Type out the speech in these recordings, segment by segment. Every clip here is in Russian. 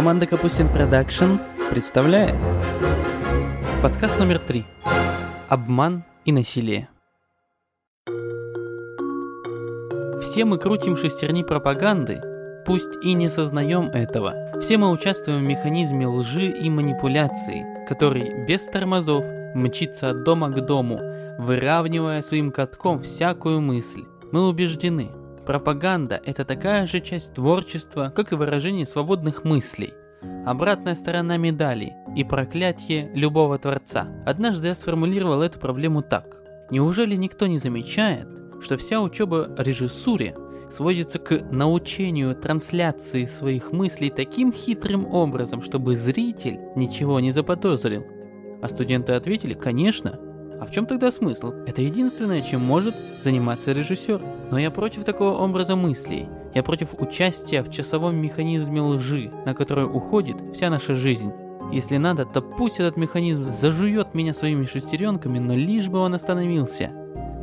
Команда Капустин Продакшн представляет подкаст номер три «Обман и насилие». Все мы крутим шестерни пропаганды, пусть и не сознаем этого. Все мы участвуем в механизме лжи и манипуляции, который без тормозов мчится от дома к дому, выравнивая своим катком всякую мысль. Мы убеждены, пропаганда – это такая же часть творчества, как и выражение свободных мыслей. Обратная сторона медали и проклятие любого творца. Однажды я сформулировал эту проблему так. Неужели никто не замечает, что вся учеба режиссуре сводится к научению трансляции своих мыслей таким хитрым образом, чтобы зритель ничего не заподозрил? А студенты ответили, конечно, а в чем тогда смысл? Это единственное, чем может заниматься режиссер. Но я против такого образа мыслей. Я против участия в часовом механизме лжи, на который уходит вся наша жизнь. Если надо, то пусть этот механизм зажует меня своими шестеренками, но лишь бы он остановился.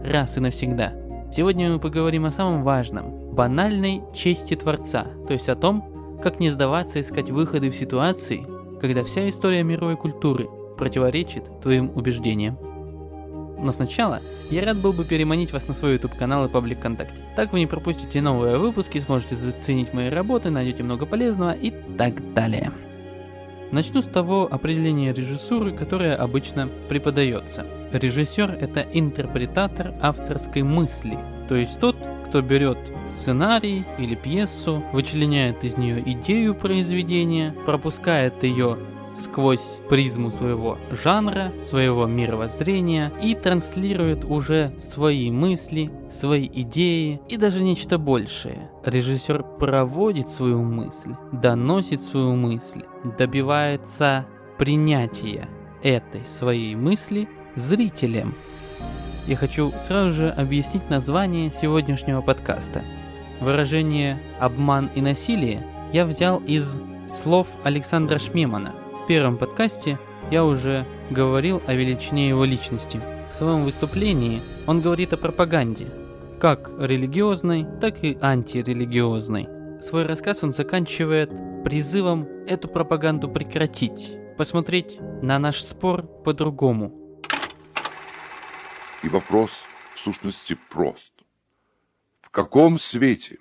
Раз и навсегда. Сегодня мы поговорим о самом важном – банальной чести Творца, то есть о том, как не сдаваться искать выходы в ситуации, когда вся история мировой культуры противоречит твоим убеждениям. Но сначала я рад был бы переманить вас на свой YouTube канал и паблик ВКонтакте. Так вы не пропустите новые выпуски, сможете заценить мои работы, найдете много полезного и так далее. Начну с того определения режиссуры, которое обычно преподается. Режиссер – это интерпретатор авторской мысли, то есть тот, кто берет сценарий или пьесу, вычленяет из нее идею произведения, пропускает ее сквозь призму своего жанра, своего мировоззрения и транслирует уже свои мысли, свои идеи и даже нечто большее. Режиссер проводит свою мысль, доносит свою мысль, добивается принятия этой своей мысли зрителям. Я хочу сразу же объяснить название сегодняшнего подкаста. Выражение «обман и насилие» я взял из слов Александра Шмемана – первом подкасте я уже говорил о величине его личности. В своем выступлении он говорит о пропаганде, как религиозной, так и антирелигиозной. Свой рассказ он заканчивает призывом эту пропаганду прекратить, посмотреть на наш спор по-другому. И вопрос в сущности прост. В каком свете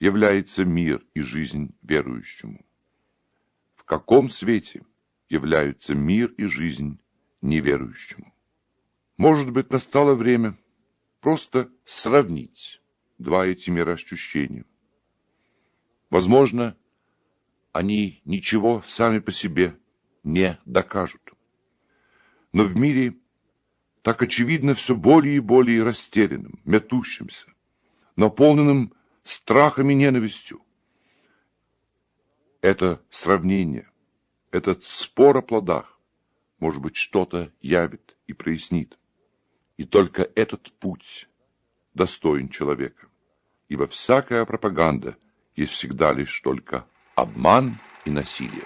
является мир и жизнь верующему? Каком свете являются мир и жизнь неверующему. Может быть, настало время просто сравнить два эти мироощущения. Возможно, они ничего сами по себе не докажут. Но в мире так очевидно все более и более растерянным, метущимся, наполненным страхом и ненавистью, это сравнение, этот спор о плодах, может быть, что-то явит и прояснит. И только этот путь достоин человека. Ибо всякая пропаганда есть всегда лишь только обман и насилие.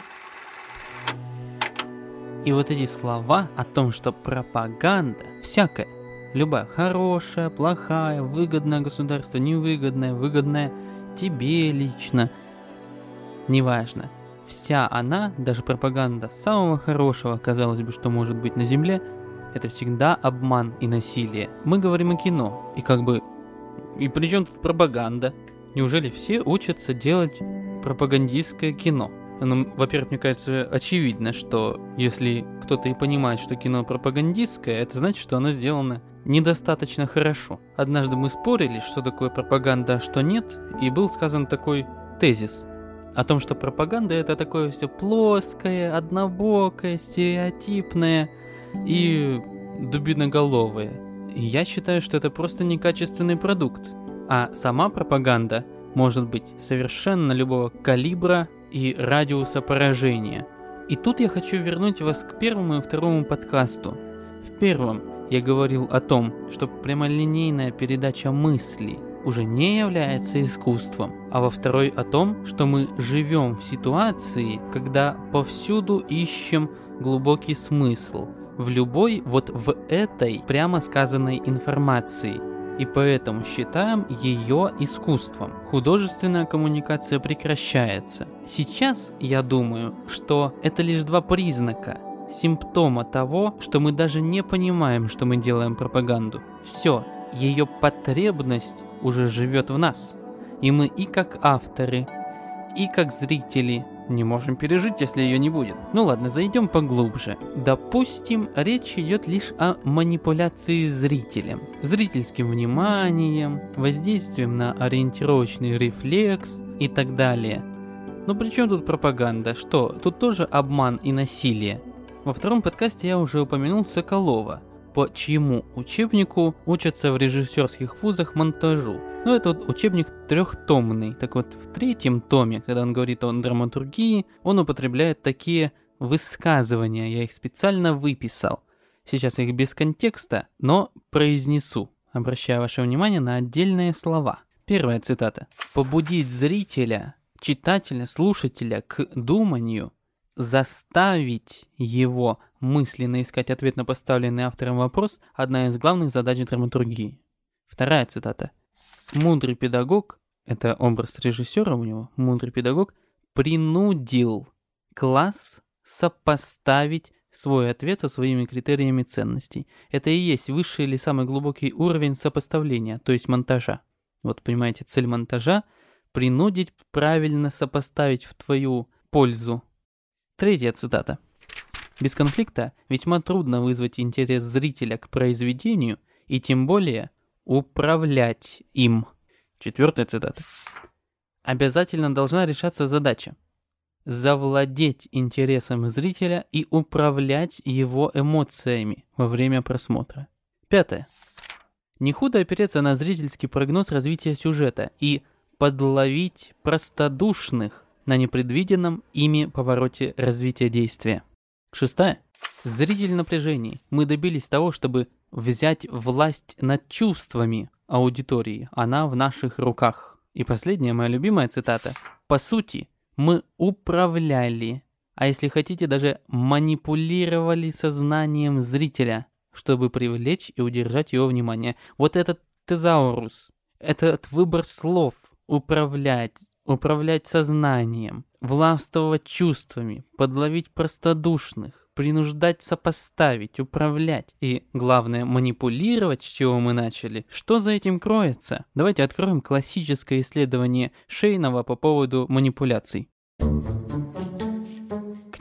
И вот эти слова о том, что пропаганда всякая, любая, хорошая, плохая, выгодная государство, невыгодная, выгодная тебе лично – Неважно. Вся она, даже пропаганда самого хорошего, казалось бы, что может быть на Земле, это всегда обман и насилие. Мы говорим о кино, и как бы... И при чем тут пропаганда? Неужели все учатся делать пропагандистское кино? Ну, во-первых, мне кажется, очевидно, что если кто-то и понимает, что кино пропагандистское, это значит, что оно сделано недостаточно хорошо. Однажды мы спорили, что такое пропаганда, а что нет, и был сказан такой тезис – о том, что пропаганда это такое все плоское, однобокое, стереотипное и дубиноголовое. Я считаю, что это просто некачественный продукт. А сама пропаганда может быть совершенно любого калибра и радиуса поражения. И тут я хочу вернуть вас к первому и второму подкасту. В первом я говорил о том, что прямолинейная передача мыслей – уже не является искусством, а во второй о том, что мы живем в ситуации, когда повсюду ищем глубокий смысл в любой вот в этой прямо сказанной информации. и поэтому считаем ее искусством. Художественная коммуникация прекращается. Сейчас я думаю, что это лишь два признака, симптома того, что мы даже не понимаем, что мы делаем пропаганду. Все, ее потребность уже живет в нас. И мы и как авторы, и как зрители не можем пережить, если ее не будет. Ну ладно, зайдем поглубже. Допустим, речь идет лишь о манипуляции зрителем, зрительским вниманием, воздействием на ориентировочный рефлекс и так далее. Но при чем тут пропаганда? Что, тут тоже обман и насилие? Во втором подкасте я уже упомянул Соколова, по чьему учебнику учатся в режиссерских вузах монтажу. Но это вот учебник трехтомный. Так вот, в третьем томе, когда он говорит о драматургии, он употребляет такие высказывания. Я их специально выписал. Сейчас их без контекста, но произнесу, обращая ваше внимание на отдельные слова. Первая цитата. «Побудить зрителя, читателя, слушателя к думанию – заставить его мысленно искать ответ на поставленный автором вопрос – одна из главных задач драматургии. Вторая цитата. «Мудрый педагог» – это образ режиссера у него, мудрый педагог принудил класс сопоставить свой ответ со своими критериями ценностей. Это и есть высший или самый глубокий уровень сопоставления, то есть монтажа. Вот понимаете, цель монтажа – принудить правильно сопоставить в твою пользу Третья цитата. Без конфликта весьма трудно вызвать интерес зрителя к произведению и тем более управлять им. Четвертая цитата. Обязательно должна решаться задача завладеть интересом зрителя и управлять его эмоциями во время просмотра. Пятое. Не худо опереться на зрительский прогноз развития сюжета и подловить простодушных, на непредвиденном ими повороте развития действия. Шестая. Зритель напряжений. Мы добились того, чтобы взять власть над чувствами аудитории. Она в наших руках. И последняя моя любимая цитата. По сути, мы управляли, а если хотите, даже манипулировали сознанием зрителя, чтобы привлечь и удержать его внимание. Вот этот тезаурус, этот выбор слов, управлять, управлять сознанием, властвовать чувствами, подловить простодушных, принуждать сопоставить, управлять и, главное, манипулировать, с чего мы начали. Что за этим кроется? Давайте откроем классическое исследование Шейнова по поводу манипуляций.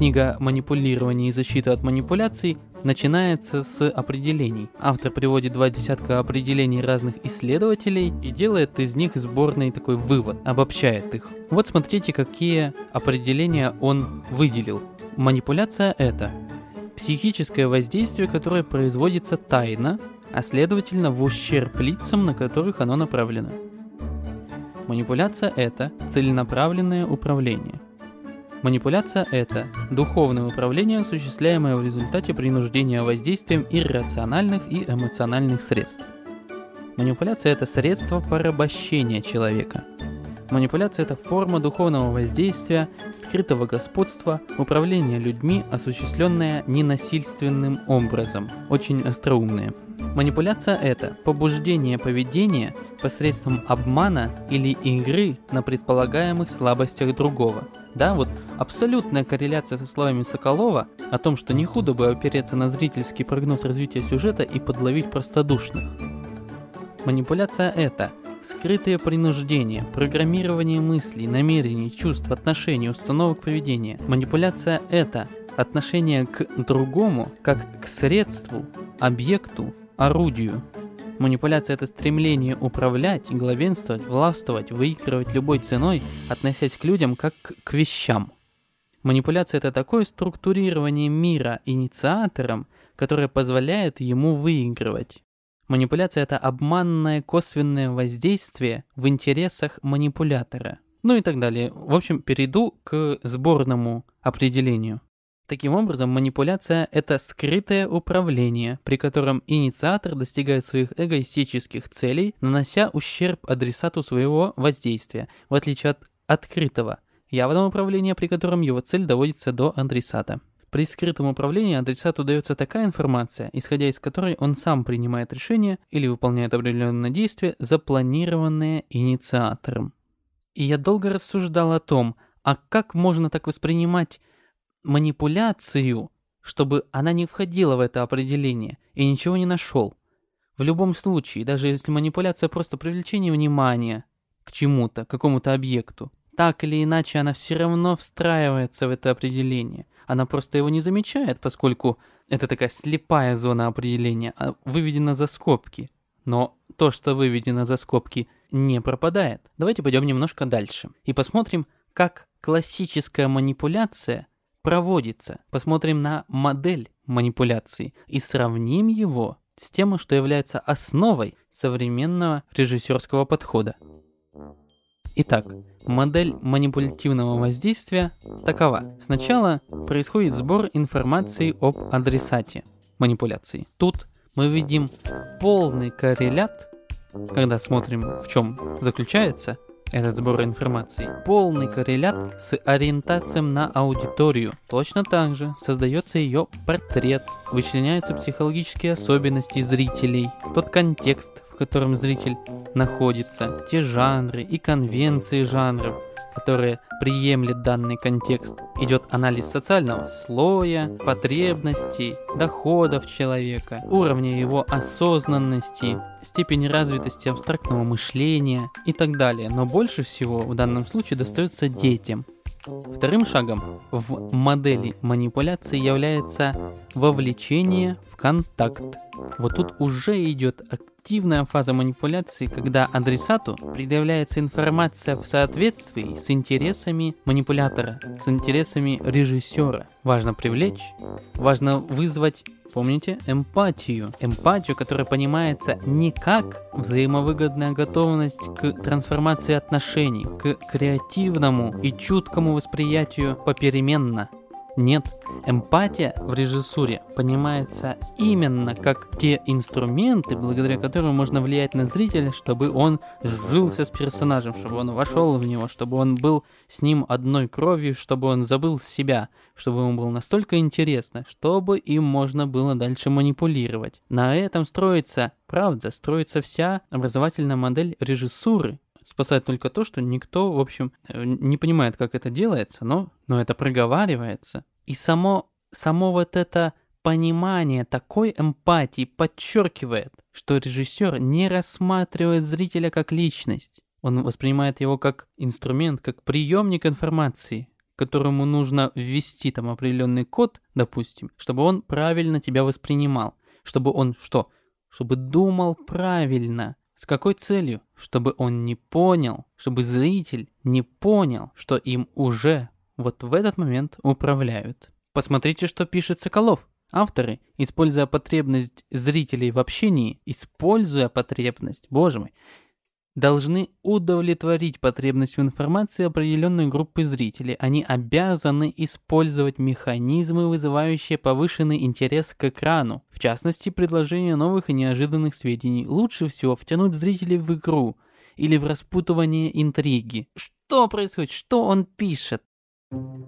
Книга «Манипулирование и защита от манипуляций» начинается с определений. Автор приводит два десятка определений разных исследователей и делает из них сборный такой вывод, обобщает их. Вот смотрите, какие определения он выделил. Манипуляция – это психическое воздействие, которое производится тайно, а следовательно в ущерб лицам, на которых оно направлено. Манипуляция – это целенаправленное управление – Манипуляция – это духовное управление, осуществляемое в результате принуждения воздействием иррациональных и эмоциональных средств. Манипуляция – это средство порабощения человека. Манипуляция – это форма духовного воздействия, скрытого господства, управления людьми, осуществленная ненасильственным образом. Очень остроумные. Манипуляция – это побуждение поведения посредством обмана или игры на предполагаемых слабостях другого. Да, вот абсолютная корреляция со словами Соколова о том, что не худо бы опереться на зрительский прогноз развития сюжета и подловить простодушных. Манипуляция – это скрытое принуждение, программирование мыслей, намерений, чувств, отношений, установок поведения. Манипуляция – это отношение к другому как к средству, объекту, орудию. Манипуляция – это стремление управлять, главенствовать, властвовать, выигрывать любой ценой, относясь к людям как к вещам. Манипуляция – это такое структурирование мира инициатором, которое позволяет ему выигрывать. Манипуляция – это обманное косвенное воздействие в интересах манипулятора. Ну и так далее. В общем, перейду к сборному определению. Таким образом, манипуляция – это скрытое управление, при котором инициатор достигает своих эгоистических целей, нанося ущерб адресату своего воздействия, в отличие от открытого, явного управления, при котором его цель доводится до адресата. При скрытом управлении адресату дается такая информация, исходя из которой он сам принимает решение или выполняет определенное действие, запланированное инициатором. И я долго рассуждал о том, а как можно так воспринимать манипуляцию, чтобы она не входила в это определение, и ничего не нашел. В любом случае, даже если манипуляция просто привлечение внимания к чему-то, к какому-то объекту, так или иначе она все равно встраивается в это определение. Она просто его не замечает, поскольку это такая слепая зона определения, а выведена за скобки. Но то, что выведено за скобки, не пропадает. Давайте пойдем немножко дальше и посмотрим, как классическая манипуляция проводится. Посмотрим на модель манипуляции и сравним его с тем, что является основой современного режиссерского подхода. Итак, модель манипулятивного воздействия такова. Сначала происходит сбор информации об адресате манипуляции. Тут мы видим полный коррелят, когда смотрим, в чем заключается этот сбор информации. Полный коррелят с ориентацией на аудиторию. Точно так же создается ее портрет, вычленяются психологические особенности зрителей, тот контекст, котором зритель находится, те жанры и конвенции жанров, которые приемлет данный контекст. Идет анализ социального слоя, потребностей, доходов человека, уровня его осознанности, степени развитости абстрактного мышления и так далее. Но больше всего в данном случае достается детям. Вторым шагом в модели манипуляции является вовлечение в контакт. Вот тут уже идет активная фаза манипуляции, когда адресату предъявляется информация в соответствии с интересами манипулятора, с интересами режиссера. Важно привлечь, важно вызвать Помните эмпатию. Эмпатию, которая понимается не как взаимовыгодная готовность к трансформации отношений, к креативному и чуткому восприятию попеременно, нет, эмпатия в режиссуре понимается именно как те инструменты, благодаря которым можно влиять на зрителя, чтобы он сжился с персонажем, чтобы он вошел в него, чтобы он был с ним одной кровью, чтобы он забыл себя, чтобы ему было настолько интересно, чтобы им можно было дальше манипулировать. На этом строится, правда, строится вся образовательная модель режиссуры, спасает только то, что никто, в общем, э, не понимает, как это делается, но, но это проговаривается. И само, само вот это понимание такой эмпатии подчеркивает, что режиссер не рассматривает зрителя как личность. Он воспринимает его как инструмент, как приемник информации, которому нужно ввести там определенный код, допустим, чтобы он правильно тебя воспринимал. Чтобы он что? Чтобы думал правильно. С какой целью? Чтобы он не понял, чтобы зритель не понял, что им уже вот в этот момент управляют. Посмотрите, что пишет Соколов. Авторы, используя потребность зрителей в общении, используя потребность, боже мой, должны удовлетворить потребность в информации определенной группы зрителей. Они обязаны использовать механизмы, вызывающие повышенный интерес к экрану. В частности, предложение новых и неожиданных сведений. Лучше всего втянуть зрителей в игру или в распутывание интриги. Что происходит? Что он пишет?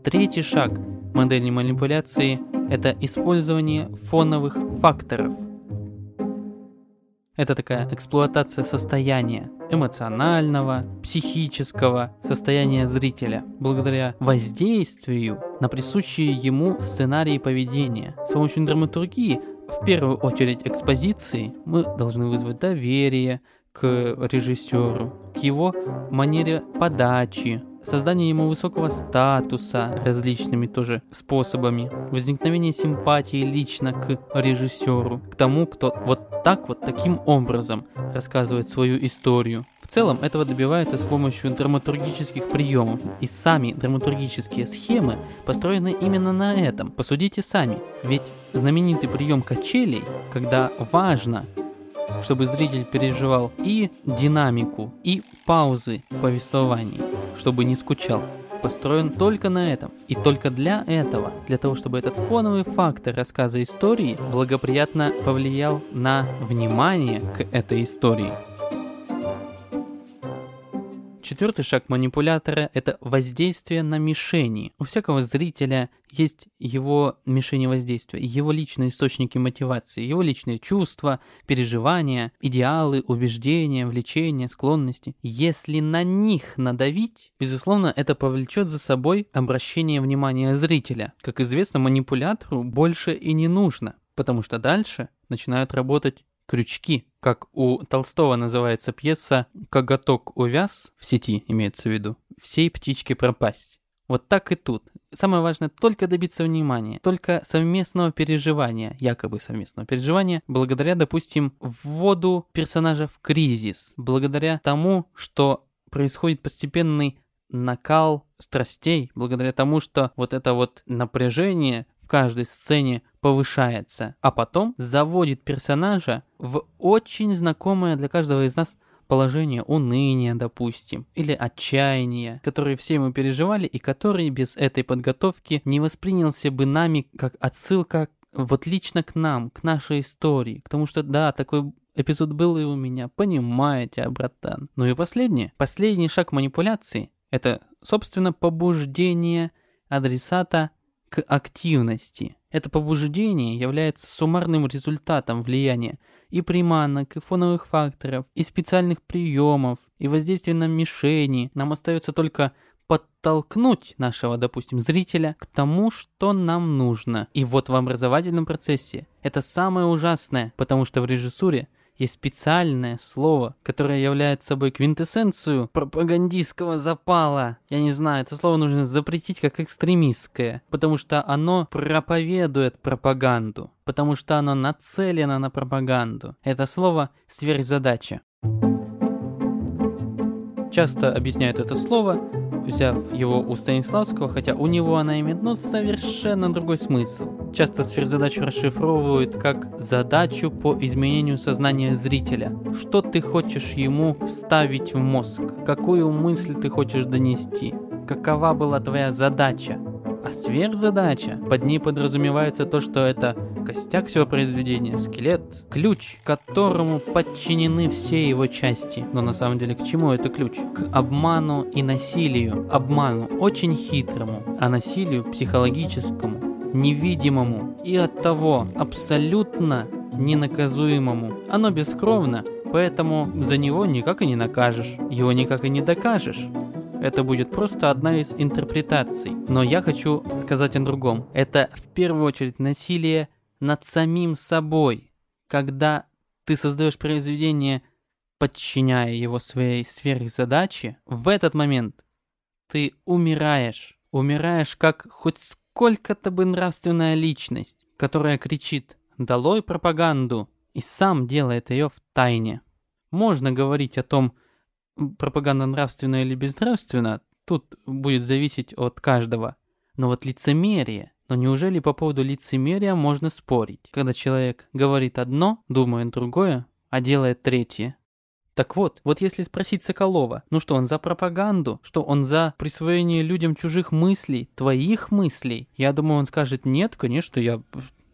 Третий шаг модели манипуляции – это использование фоновых факторов – это такая эксплуатация состояния эмоционального, психического состояния зрителя, благодаря воздействию на присущие ему сценарии поведения. С помощью драматургии, в первую очередь экспозиции, мы должны вызвать доверие к режиссеру, к его манере подачи, создание ему высокого статуса различными тоже способами, возникновение симпатии лично к режиссеру, к тому, кто вот так вот таким образом рассказывает свою историю. В целом этого добиваются с помощью драматургических приемов, и сами драматургические схемы построены именно на этом. Посудите сами, ведь знаменитый прием качелей, когда важно чтобы зритель переживал и динамику, и паузы в повествовании, чтобы не скучал. Построен только на этом. И только для этого, для того, чтобы этот фоновый фактор рассказа истории благоприятно повлиял на внимание к этой истории. Четвертый шаг манипулятора – это воздействие на мишени. У всякого зрителя есть его мишени воздействия, его личные источники мотивации, его личные чувства, переживания, идеалы, убеждения, влечения, склонности. Если на них надавить, безусловно, это повлечет за собой обращение внимания зрителя. Как известно, манипулятору больше и не нужно, потому что дальше начинают работать крючки, как у Толстого называется пьеса «Коготок увяз» в сети, имеется в виду, всей птичке пропасть. Вот так и тут. Самое важное только добиться внимания, только совместного переживания, якобы совместного переживания, благодаря, допустим, вводу персонажа в кризис, благодаря тому, что происходит постепенный накал страстей, благодаря тому, что вот это вот напряжение в каждой сцене повышается, а потом заводит персонажа в очень знакомое для каждого из нас положение уныния, допустим, или отчаяния, которые все мы переживали и который без этой подготовки не воспринялся бы нами как отсылка вот лично к нам, к нашей истории, к тому, что да, такой эпизод был и у меня, понимаете, а, братан. Ну и последнее, последний шаг манипуляции – это, собственно, побуждение адресата к активности. Это побуждение является суммарным результатом влияния и приманок, и фоновых факторов, и специальных приемов, и воздействия на мишени. Нам остается только подтолкнуть нашего, допустим, зрителя к тому, что нам нужно. И вот в образовательном процессе это самое ужасное, потому что в режиссуре есть специальное слово, которое является собой квинтэссенцию пропагандистского запала. Я не знаю, это слово нужно запретить как экстремистское, потому что оно проповедует пропаганду, потому что оно нацелено на пропаганду. Это слово сверхзадача. Часто объясняют это слово взяв его у Станиславского, хотя у него она имеет ну, совершенно другой смысл. Часто сверхзадачу расшифровывают как задачу по изменению сознания зрителя. Что ты хочешь ему вставить в мозг? Какую мысль ты хочешь донести? Какова была твоя задача? А сверхзадача, под ней подразумевается то, что это костяк всего произведения, скелет, ключ, которому подчинены все его части. Но на самом деле к чему это ключ? К обману и насилию. Обману очень хитрому, а насилию психологическому, невидимому и от того абсолютно ненаказуемому. Оно бескровно, поэтому за него никак и не накажешь, его никак и не докажешь. Это будет просто одна из интерпретаций. Но я хочу сказать о другом. Это в первую очередь насилие над самим собой. Когда ты создаешь произведение, подчиняя его своей сверхзадаче, в этот момент ты умираешь. Умираешь как хоть сколько-то бы нравственная личность, которая кричит «Долой пропаганду!» и сам делает ее в тайне. Можно говорить о том, пропаганда нравственная или безнравственная, тут будет зависеть от каждого. Но вот лицемерие, но неужели по поводу лицемерия можно спорить, когда человек говорит одно, думает другое, а делает третье? Так вот, вот если спросить Соколова, ну что, он за пропаганду? Что он за присвоение людям чужих мыслей, твоих мыслей? Я думаю, он скажет, нет, конечно, я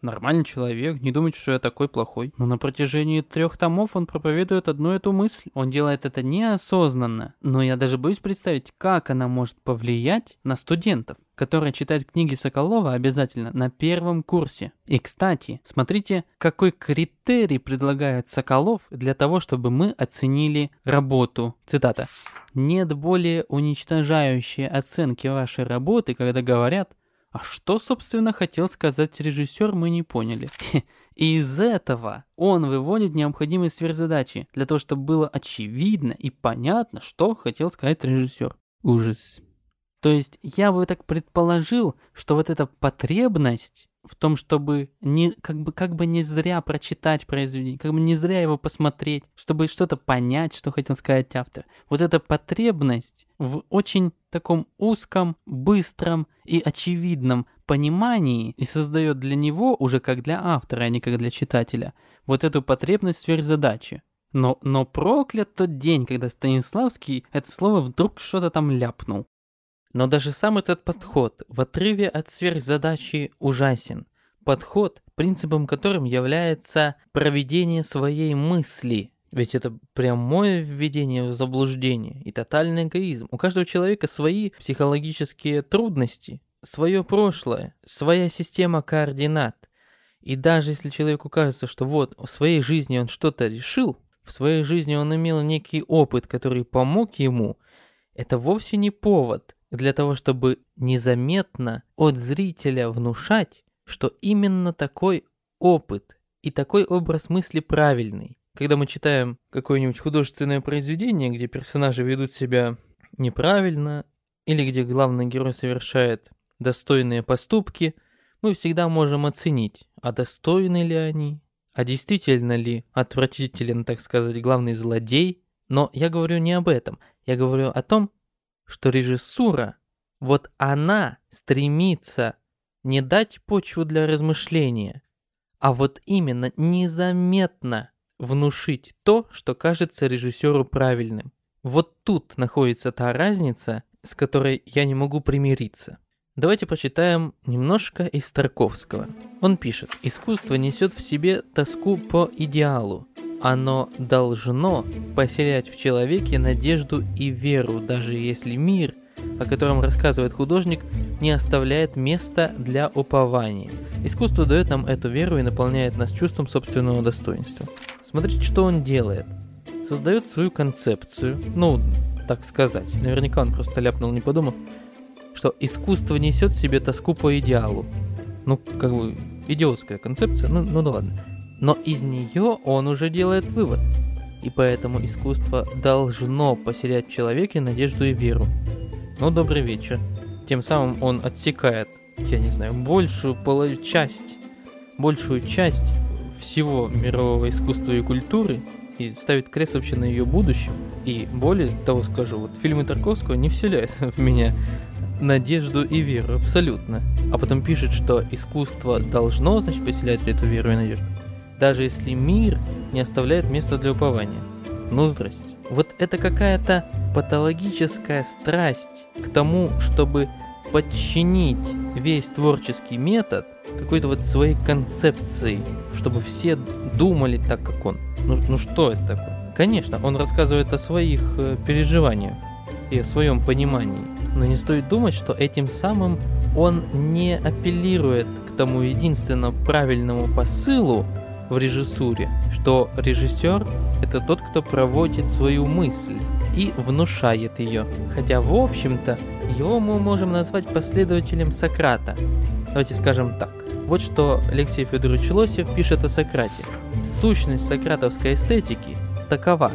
нормальный человек, не думайте, что я такой плохой. Но на протяжении трех томов он проповедует одну эту мысль. Он делает это неосознанно, но я даже боюсь представить, как она может повлиять на студентов которые читают книги Соколова обязательно на первом курсе. И, кстати, смотрите, какой критерий предлагает Соколов для того, чтобы мы оценили работу. Цитата. «Нет более уничтожающей оценки вашей работы, когда говорят, а что, собственно, хотел сказать режиссер, мы не поняли. И из этого он выводит необходимые сверхзадачи, для того, чтобы было очевидно и понятно, что хотел сказать режиссер. Ужас. То есть я бы так предположил, что вот эта потребность в том, чтобы не, как, бы, как бы не зря прочитать произведение, как бы не зря его посмотреть, чтобы что-то понять, что хотел сказать автор. Вот эта потребность в очень таком узком, быстром и очевидном понимании и создает для него, уже как для автора, а не как для читателя, вот эту потребность сверхзадачи. Но, но проклят тот день, когда Станиславский это слово вдруг что-то там ляпнул. Но даже сам этот подход в отрыве от сверхзадачи ужасен. Подход, принципом которым является проведение своей мысли Ведь это прямое введение в заблуждение и тотальный эгоизм. У каждого человека свои психологические трудности, свое прошлое, своя система координат. И даже если человеку кажется, что вот в своей жизни он что-то решил, в своей жизни он имел некий опыт, который помог ему, это вовсе не повод для того, чтобы незаметно от зрителя внушать, что именно такой опыт и такой образ мысли правильный. Когда мы читаем какое-нибудь художественное произведение, где персонажи ведут себя неправильно, или где главный герой совершает достойные поступки, мы всегда можем оценить, а достойны ли они, а действительно ли отвратителен, так сказать, главный злодей. Но я говорю не об этом, я говорю о том, что режиссура, вот она стремится не дать почву для размышления, а вот именно незаметно внушить то, что кажется режиссеру правильным. Вот тут находится та разница, с которой я не могу примириться. Давайте почитаем немножко из Тарковского. Он пишет, «Искусство несет в себе тоску по идеалу. Оно должно поселять в человеке надежду и веру, даже если мир, о котором рассказывает художник, не оставляет места для упования. Искусство дает нам эту веру и наполняет нас чувством собственного достоинства. Смотрите, что он делает. Создает свою концепцию, ну, так сказать. Наверняка он просто ляпнул, не подумав, что искусство несет в себе тоску по идеалу. Ну, как бы, идиотская концепция, ну, ну да ладно. Но из нее он уже делает вывод. И поэтому искусство должно поселять в человеке надежду и веру. Ну, добрый вечер. Тем самым он отсекает, я не знаю, большую половину часть, большую часть всего мирового искусства и культуры и ставит крест вообще на ее будущем. И более того скажу, вот фильмы Тарковского не вселяют в меня надежду и веру, абсолютно. А потом пишет, что искусство должно, значит, поселять эту веру и надежду. Даже если мир не оставляет места для упования. Ну, здрасте. Вот это какая-то патологическая страсть к тому, чтобы подчинить весь творческий метод какой-то вот своей концепции, чтобы все думали так, как он. Ну, ну что это такое? Конечно, он рассказывает о своих э, переживаниях и о своем понимании. Но не стоит думать, что этим самым он не апеллирует к тому единственно правильному посылу в режиссуре, что режиссер — это тот, кто проводит свою мысль и внушает ее. Хотя, в общем-то, его мы можем назвать последователем Сократа. Давайте скажем так. Вот что Алексей Федорович Лосев пишет о Сократе. Сущность сократовской эстетики такова.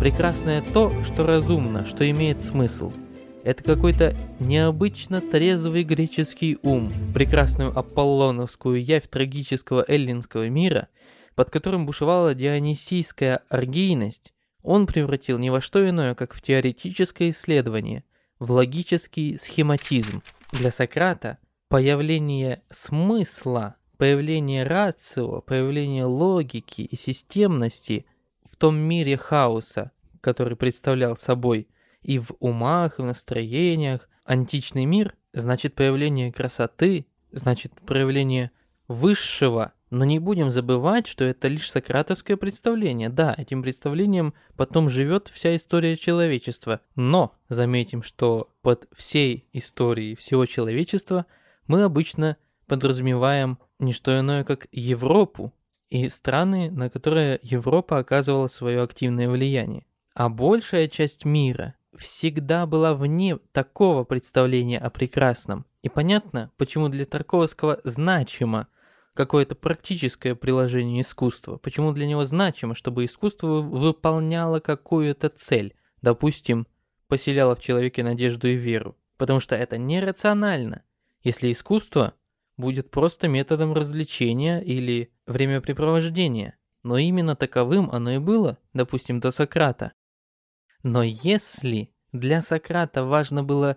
Прекрасное то, что разумно, что имеет смысл — это какой-то необычно трезвый греческий ум, прекрасную аполлоновскую явь трагического эллинского мира, под которым бушевала дионисийская оргийность, он превратил не во что иное, как в теоретическое исследование, в логический схематизм. Для Сократа появление смысла, появление рацио, появление логики и системности в том мире хаоса, который представлял собой – и в умах, и в настроениях. Античный мир значит появление красоты, значит проявление высшего. Но не будем забывать, что это лишь сократовское представление. Да, этим представлением потом живет вся история человечества. Но заметим, что под всей историей всего человечества мы обычно подразумеваем не что иное, как Европу и страны, на которые Европа оказывала свое активное влияние. А большая часть мира всегда была вне такого представления о прекрасном. И понятно, почему для Тарковского значимо какое-то практическое приложение искусства, почему для него значимо, чтобы искусство выполняло какую-то цель, допустим, поселяло в человеке надежду и веру, потому что это нерационально, если искусство будет просто методом развлечения или времяпрепровождения. Но именно таковым оно и было, допустим, до Сократа. Но если для Сократа важно было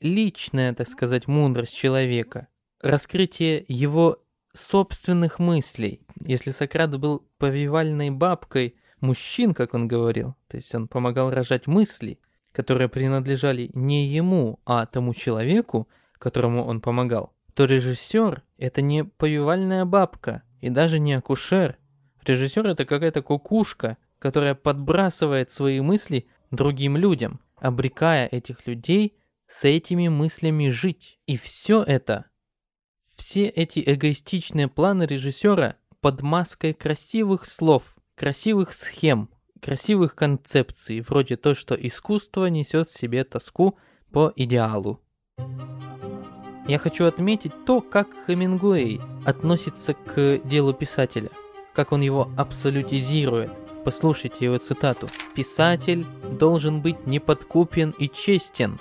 личная, так сказать, мудрость человека, раскрытие его собственных мыслей, если Сократ был повивальной бабкой мужчин, как он говорил, то есть он помогал рожать мысли, которые принадлежали не ему, а тому человеку, которому он помогал, то режиссер — это не повивальная бабка и даже не акушер. Режиссер — это какая-то кукушка, которая подбрасывает свои мысли другим людям, обрекая этих людей с этими мыслями жить. И все это, все эти эгоистичные планы режиссера под маской красивых слов, красивых схем, красивых концепций, вроде то, что искусство несет в себе тоску по идеалу. Я хочу отметить то, как Хемингуэй относится к делу писателя, как он его абсолютизирует. Послушайте его цитату. «Писатель должен быть неподкупен и честен,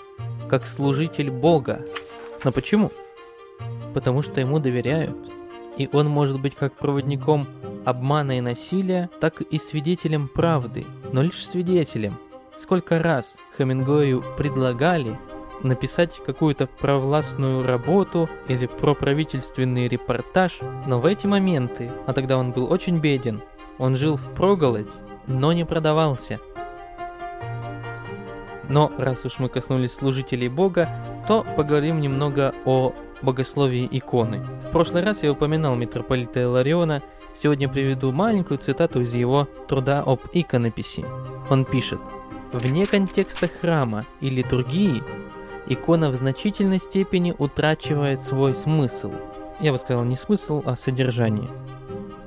как служитель Бога». Но почему? Потому что ему доверяют. И он может быть как проводником обмана и насилия, так и свидетелем правды, но лишь свидетелем. Сколько раз Хемингуэю предлагали написать какую-то провластную работу или проправительственный репортаж, но в эти моменты, а тогда он был очень беден, он жил в проголодь, но не продавался. Но раз уж мы коснулись служителей Бога, то поговорим немного о богословии иконы. В прошлый раз я упоминал митрополита Илариона, сегодня приведу маленькую цитату из его труда об иконописи. Он пишет, «Вне контекста храма и литургии икона в значительной степени утрачивает свой смысл. Я бы сказал не смысл, а содержание.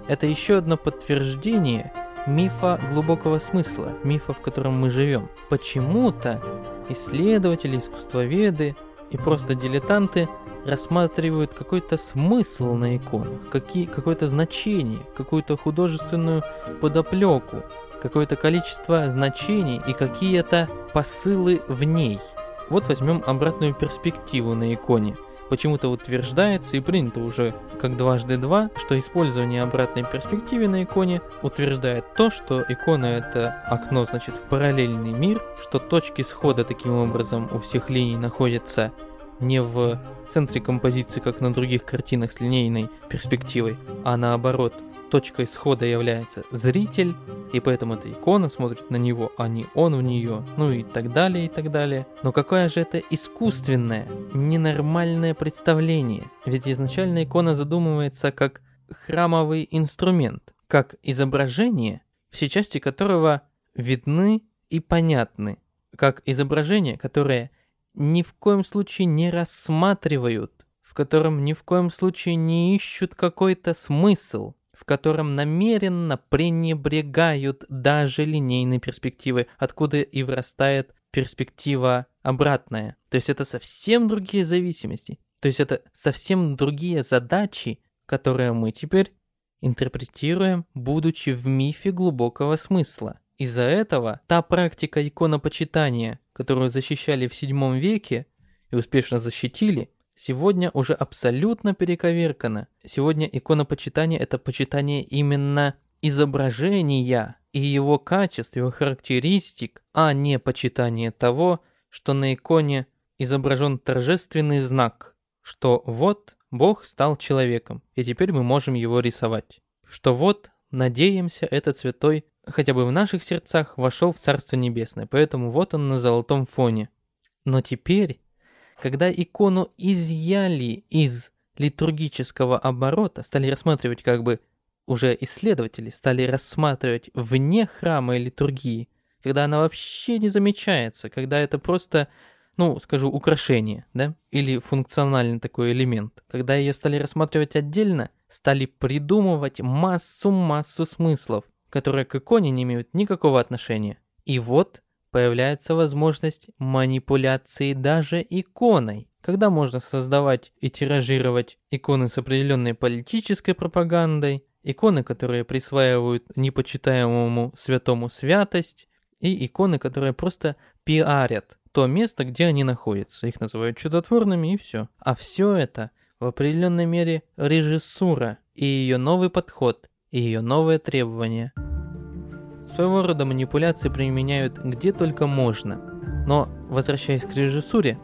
Это еще одно подтверждение мифа глубокого смысла, мифа, в котором мы живем. Почему-то исследователи, искусствоведы и просто дилетанты рассматривают какой-то смысл на иконах, какие, какое-то значение, какую-то художественную подоплеку, какое-то количество значений и какие-то посылы в ней – вот возьмем обратную перспективу на иконе. Почему-то утверждается и принято уже как дважды два, что использование обратной перспективы на иконе утверждает то, что икона это окно, значит, в параллельный мир, что точки схода таким образом у всех линий находятся не в центре композиции, как на других картинах с линейной перспективой, а наоборот точкой схода является зритель, и поэтому эта икона смотрит на него, а не он в нее, ну и так далее, и так далее. Но какое же это искусственное, ненормальное представление? Ведь изначально икона задумывается как храмовый инструмент, как изображение, все части которого видны и понятны, как изображение, которое ни в коем случае не рассматривают, в котором ни в коем случае не ищут какой-то смысл, в котором намеренно пренебрегают даже линейной перспективы, откуда и вырастает перспектива обратная. То есть это совсем другие зависимости. То есть это совсем другие задачи, которые мы теперь интерпретируем, будучи в мифе глубокого смысла. Из-за этого та практика иконопочитания, которую защищали в VII веке и успешно защитили, сегодня уже абсолютно перековеркано. Сегодня иконопочитание – это почитание именно изображения и его качеств, его характеристик, а не почитание того, что на иконе изображен торжественный знак, что вот Бог стал человеком, и теперь мы можем его рисовать. Что вот, надеемся, этот святой хотя бы в наших сердцах вошел в Царство Небесное, поэтому вот он на золотом фоне. Но теперь когда икону изъяли из литургического оборота, стали рассматривать как бы уже исследователи, стали рассматривать вне храма и литургии, когда она вообще не замечается, когда это просто, ну, скажу, украшение, да, или функциональный такой элемент. Когда ее стали рассматривать отдельно, стали придумывать массу-массу смыслов, которые к иконе не имеют никакого отношения. И вот появляется возможность манипуляции даже иконой, когда можно создавать и тиражировать иконы с определенной политической пропагандой, иконы, которые присваивают непочитаемому святому святость, и иконы, которые просто пиарят то место, где они находятся. Их называют чудотворными и все. А все это в определенной мере режиссура и ее новый подход, и ее новые требования – Своего рода манипуляции применяют где только можно. Но, возвращаясь к режиссуре,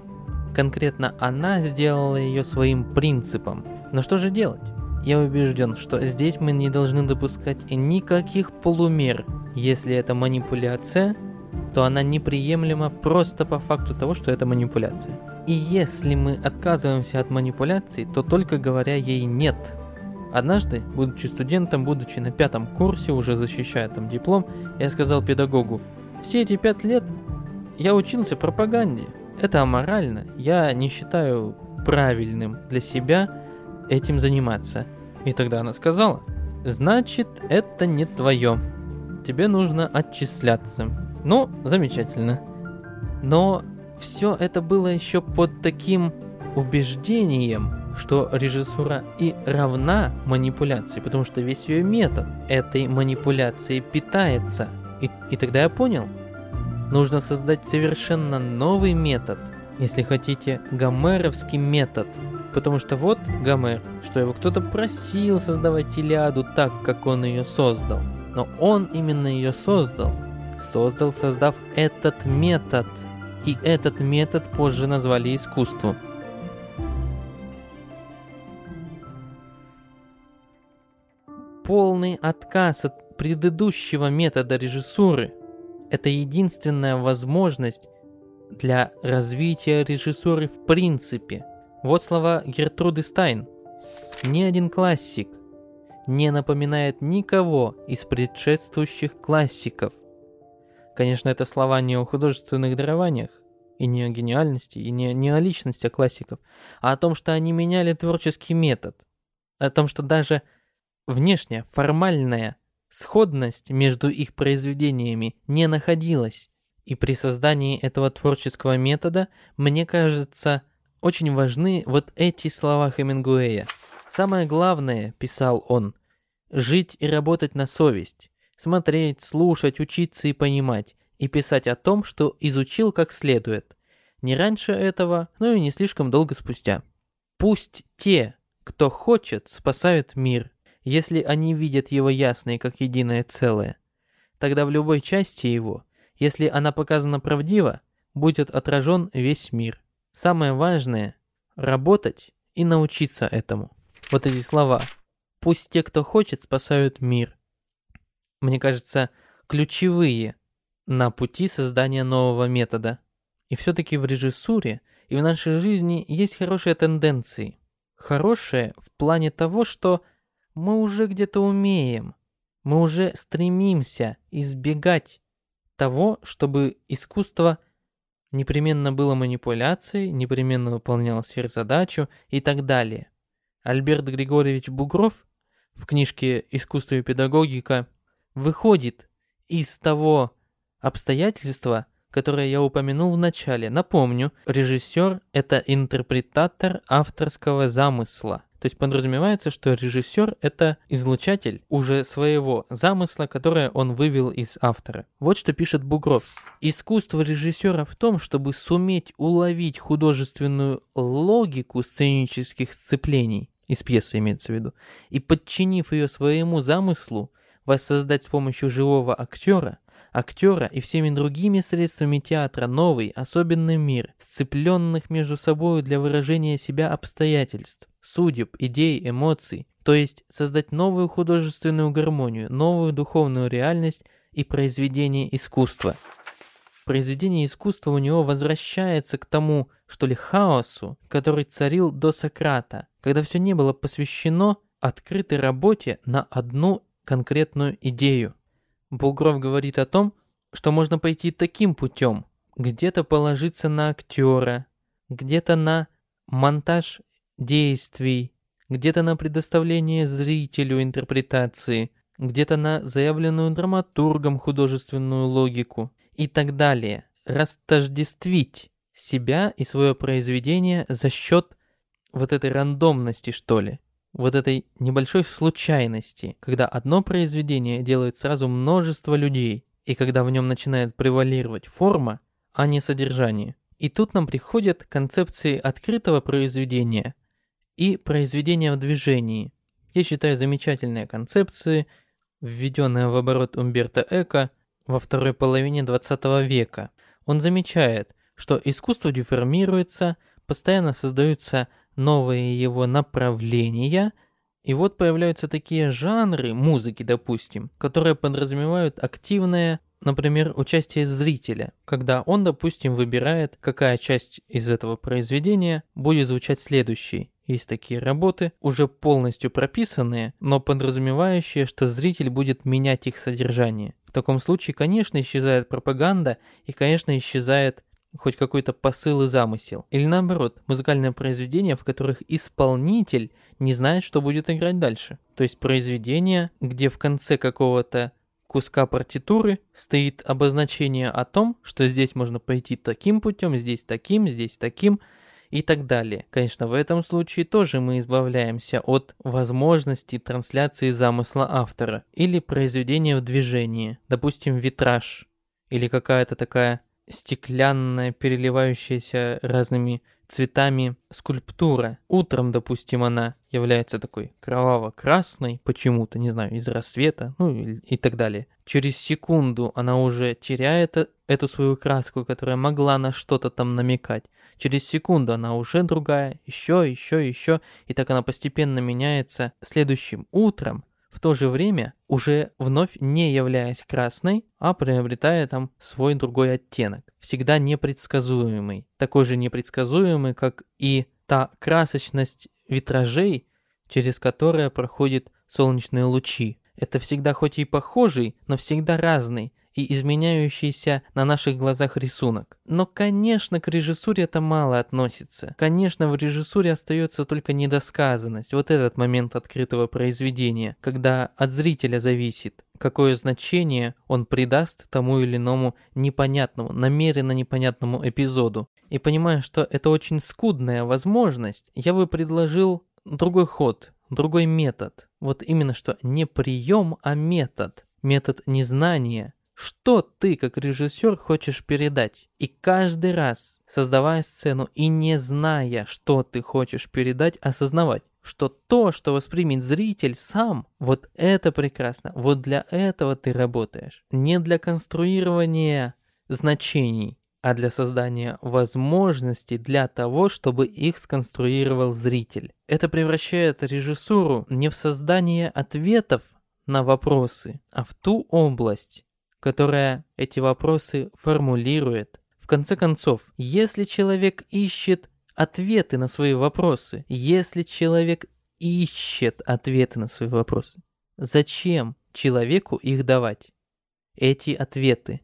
конкретно она сделала ее своим принципом. Но что же делать? Я убежден, что здесь мы не должны допускать никаких полумер. Если это манипуляция, то она неприемлема просто по факту того, что это манипуляция. И если мы отказываемся от манипуляции, то только говоря ей «нет», Однажды, будучи студентом, будучи на пятом курсе, уже защищая там диплом, я сказал педагогу, все эти пять лет я учился пропаганде. Это аморально. Я не считаю правильным для себя этим заниматься. И тогда она сказала, значит, это не твое. Тебе нужно отчисляться. Ну, замечательно. Но все это было еще под таким убеждением, что режиссура и равна манипуляции, потому что весь ее метод этой манипуляции питается. И, и тогда я понял, нужно создать совершенно новый метод, если хотите, гомеровский метод. Потому что вот Гомер, что его кто-то просил создавать Илиаду так, как он ее создал. Но он именно ее создал. Создал, создав этот метод – и этот метод позже назвали искусством. Полный отказ от предыдущего метода режиссуры – это единственная возможность для развития режиссуры в принципе. Вот слова Гертруды Стайн. Ни один классик не напоминает никого из предшествующих классиков. Конечно, это слова не о художественных дарованиях, и не о гениальности, и не, не о личности классиков, а о том, что они меняли творческий метод. О том, что даже внешняя, формальная сходность между их произведениями не находилась. И при создании этого творческого метода, мне кажется, очень важны вот эти слова Хемингуэя. «Самое главное, — писал он, — жить и работать на совесть, смотреть, слушать, учиться и понимать, и писать о том, что изучил как следует. Не раньше этого, но и не слишком долго спустя. Пусть те, кто хочет, спасают мир, если они видят его ясно и как единое целое. Тогда в любой части его, если она показана правдиво, будет отражен весь мир. Самое важное – работать и научиться этому. Вот эти слова. Пусть те, кто хочет, спасают мир. Мне кажется, ключевые на пути создания нового метода. И все-таки в режиссуре и в нашей жизни есть хорошие тенденции. Хорошие в плане того, что мы уже где-то умеем, мы уже стремимся избегать того, чтобы искусство непременно было манипуляцией, непременно выполняло сверхзадачу и так далее. Альберт Григорьевич Бугров в книжке «Искусство и педагогика» выходит из того Обстоятельства, которые я упомянул в начале. Напомню, режиссер – это интерпретатор авторского замысла. То есть подразумевается, что режиссер – это излучатель уже своего замысла, которое он вывел из автора. Вот что пишет Бугров. Искусство режиссера в том, чтобы суметь уловить художественную логику сценических сцеплений, из пьесы имеется в виду, и подчинив ее своему замыслу, воссоздать с помощью живого актера актера и всеми другими средствами театра новый, особенный мир, сцепленных между собой для выражения себя обстоятельств, судеб, идей, эмоций, то есть создать новую художественную гармонию, новую духовную реальность и произведение искусства. Произведение искусства у него возвращается к тому, что ли, хаосу, который царил до Сократа, когда все не было посвящено открытой работе на одну конкретную идею. Бугров говорит о том, что можно пойти таким путем. Где-то положиться на актера, где-то на монтаж действий, где-то на предоставление зрителю интерпретации, где-то на заявленную драматургом художественную логику и так далее. Растождествить себя и свое произведение за счет вот этой рандомности, что ли вот этой небольшой случайности, когда одно произведение делает сразу множество людей, и когда в нем начинает превалировать форма, а не содержание. И тут нам приходят концепции открытого произведения и произведения в движении. Я считаю замечательные концепции, введенные в оборот Умберто Эко во второй половине 20 века. Он замечает, что искусство деформируется, постоянно создаются новые его направления, и вот появляются такие жанры музыки, допустим, которые подразумевают активное например, участие зрителя, когда он, допустим, выбирает, какая часть из этого произведения будет звучать следующей. Есть такие работы, уже полностью прописанные, но подразумевающие, что зритель будет менять их содержание. В таком случае, конечно, исчезает пропаганда и, конечно, исчезает хоть какой-то посыл и замысел. Или наоборот, музыкальные произведения, в которых исполнитель не знает, что будет играть дальше. То есть произведения, где в конце какого-то куска партитуры стоит обозначение о том, что здесь можно пойти таким путем, здесь таким, здесь таким и так далее. Конечно, в этом случае тоже мы избавляемся от возможности трансляции замысла автора или произведения в движении, допустим, витраж или какая-то такая стеклянная, переливающаяся разными цветами скульптура. Утром, допустим, она является такой кроваво-красной, почему-то, не знаю, из рассвета, ну и, и так далее. Через секунду она уже теряет э, эту свою краску, которая могла на что-то там намекать. Через секунду она уже другая, еще, еще, еще, и так она постепенно меняется. Следующим утром в то же время уже вновь не являясь красной, а приобретая там свой другой оттенок, всегда непредсказуемый, такой же непредсказуемый, как и та красочность витражей, через которые проходят солнечные лучи. Это всегда хоть и похожий, но всегда разный, и изменяющийся на наших глазах рисунок. Но, конечно, к режиссуре это мало относится. Конечно, в режиссуре остается только недосказанность, вот этот момент открытого произведения, когда от зрителя зависит, какое значение он придаст тому или иному непонятному, намеренно непонятному эпизоду. И понимая, что это очень скудная возможность, я бы предложил другой ход, другой метод. Вот именно что не прием, а метод. Метод незнания, что ты, как режиссер, хочешь передать. И каждый раз, создавая сцену и не зная, что ты хочешь передать, осознавать, что то, что воспримет зритель сам, вот это прекрасно, вот для этого ты работаешь. Не для конструирования значений, а для создания возможностей для того, чтобы их сконструировал зритель. Это превращает режиссуру не в создание ответов на вопросы, а в ту область, которая эти вопросы формулирует. В конце концов, если человек ищет ответы на свои вопросы, если человек ищет ответы на свои вопросы, зачем человеку их давать? Эти ответы.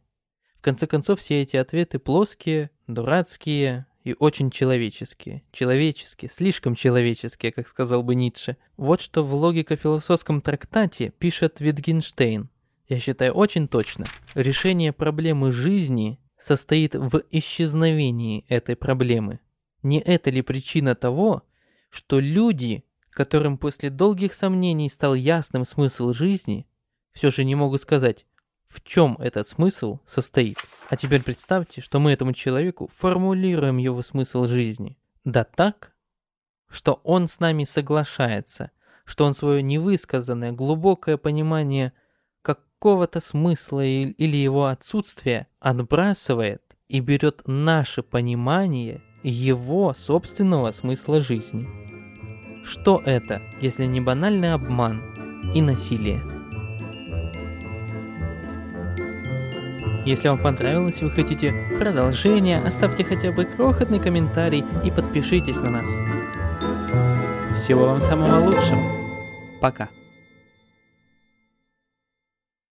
В конце концов, все эти ответы плоские, дурацкие и очень человеческие. Человеческие, слишком человеческие, как сказал бы Ницше. Вот что в логико-философском трактате пишет Витгенштейн я считаю очень точно. Решение проблемы жизни состоит в исчезновении этой проблемы. Не это ли причина того, что люди, которым после долгих сомнений стал ясным смысл жизни, все же не могут сказать, в чем этот смысл состоит. А теперь представьте, что мы этому человеку формулируем его смысл жизни. Да так, что он с нами соглашается, что он свое невысказанное глубокое понимание какого-то смысла или его отсутствия отбрасывает и берет наше понимание его собственного смысла жизни. Что это, если не банальный обман и насилие? Если вам понравилось и вы хотите продолжения, оставьте хотя бы крохотный комментарий и подпишитесь на нас. Всего вам самого лучшего. Пока.